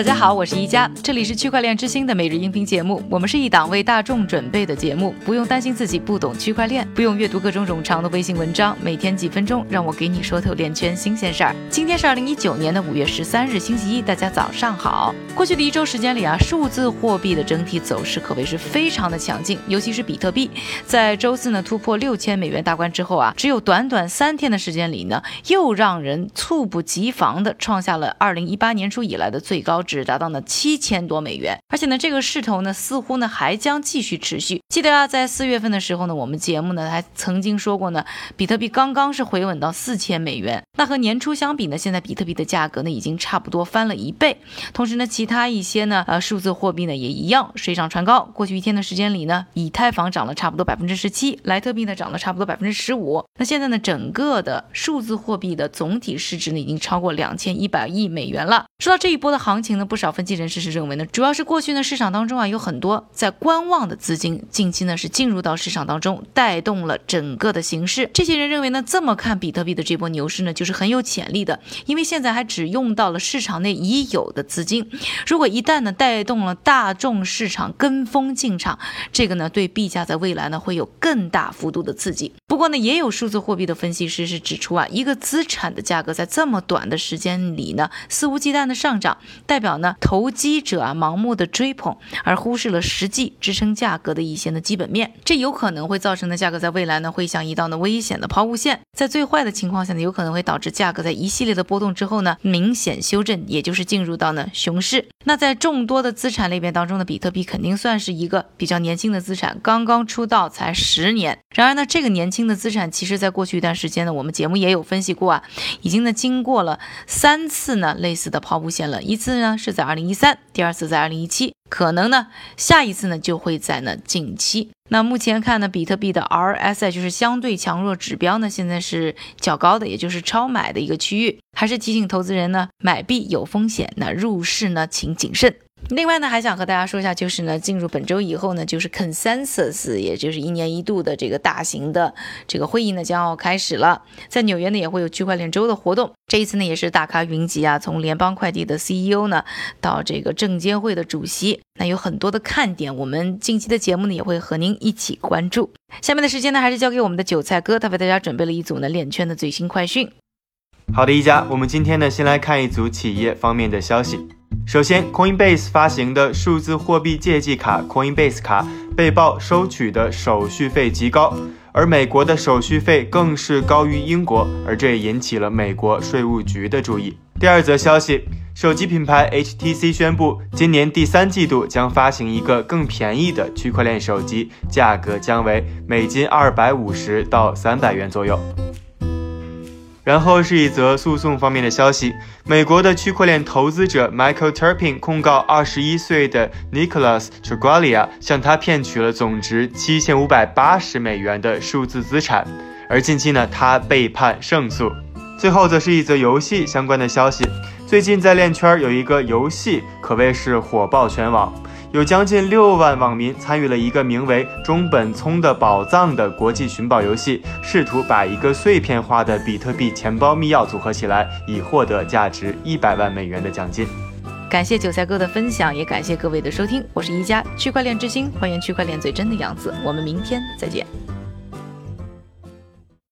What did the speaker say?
大家好，我是一佳，这里是区块链之星的每日音频节目。我们是一档为大众准备的节目，不用担心自己不懂区块链，不用阅读各种冗长的微信文章，每天几分钟，让我给你说透链圈新鲜事儿。今天是二零一九年的五月十三日，星期一，大家早上好。过去的一周时间里啊，数字货币的整体走势可谓是非常的强劲，尤其是比特币，在周四呢突破六千美元大关之后啊，只有短短三天的时间里呢，又让人猝不及防的创下了二零一八年初以来的最高。只达到了七千多美元，而且呢，这个势头呢，似乎呢还将继续持续。记得啊，在四月份的时候呢，我们节目呢还曾经说过呢，比特币刚刚是回稳到四千美元。那和年初相比呢，现在比特币的价格呢已经差不多翻了一倍。同时呢，其他一些呢，呃，数字货币呢也一样水涨船高。过去一天的时间里呢，以太坊涨了差不多百分之十七，莱特币呢涨了差不多百分之十五。那现在呢，整个的数字货币的总体市值呢已经超过两千一百亿美元了。说到这一波的行情呢，不少分析人士是认为呢，主要是过去呢市场当中啊有很多在观望的资金，近期呢是进入到市场当中，带动了整个的形势。这些人认为呢，这么看比特币的这波牛市呢，就是很有潜力的，因为现在还只用到了市场内已有的资金，如果一旦呢带动了大众市场跟风进场，这个呢对币价在未来呢会有更大幅度的刺激。不过呢，也有数字货币的分析师是指出啊，一个资产的价格在这么短的时间里呢，肆无忌惮的上涨，代表呢投机者啊盲目的追捧，而忽视了实际支撑价格的一些呢基本面，这有可能会造成的价格在未来呢会像一道呢危险的抛物线，在最坏的情况下呢，有可能会导致价格在一系列的波动之后呢明显修正，也就是进入到呢熊市。那在众多的资产类别当中呢，比特币肯定算是一个比较年轻的资产，刚刚出道才十年。然而呢，这个年轻的资产，其实在过去一段时间呢，我们节目也有分析过啊，已经呢经过了三次呢类似的抛物线了，一次呢是在二零一三，第二次在二零一七，可能呢下一次呢就会在呢近期。那目前看呢，比特币的 RSI 就是相对强弱指标呢，现在是较高的，也就是超买的一个区域，还是提醒投资人呢，买币有风险，那入市呢请谨慎。另外呢，还想和大家说一下，就是呢，进入本周以后呢，就是 Consensus，也就是一年一度的这个大型的这个会议呢，将要开始了。在纽约呢，也会有区块链周的活动。这一次呢，也是大咖云集啊，从联邦快递的 CEO 呢，到这个证监会的主席，那有很多的看点。我们近期的节目呢，也会和您一起关注。下面的时间呢，还是交给我们的韭菜哥，他为大家准备了一组呢链圈的最新快讯。好的，一家，我们今天呢，先来看一组企业方面的消息。首先，Coinbase 发行的数字货币借记卡 Coinbase 卡被曝收取的手续费极高，而美国的手续费更是高于英国，而这也引起了美国税务局的注意。第二则消息，手机品牌 HTC 宣布，今年第三季度将发行一个更便宜的区块链手机，价格将为美金二百五十到三百元左右。然后是一则诉讼方面的消息，美国的区块链投资者 Michael Turpin 控告二十一岁的 Nicholas Trigalia 向他骗取了总值七千五百八十美元的数字资产，而近期呢，他被判胜诉。最后则是一则游戏相关的消息，最近在链圈有一个游戏可谓是火爆全网。有将近六万网民参与了一个名为“中本聪的宝藏”的国际寻宝游戏，试图把一个碎片化的比特币钱包密钥组合起来，以获得价值一百万美元的奖金。感谢韭菜哥的分享，也感谢各位的收听。我是一加区块链之星，还原区块链最真的样子。我们明天再见。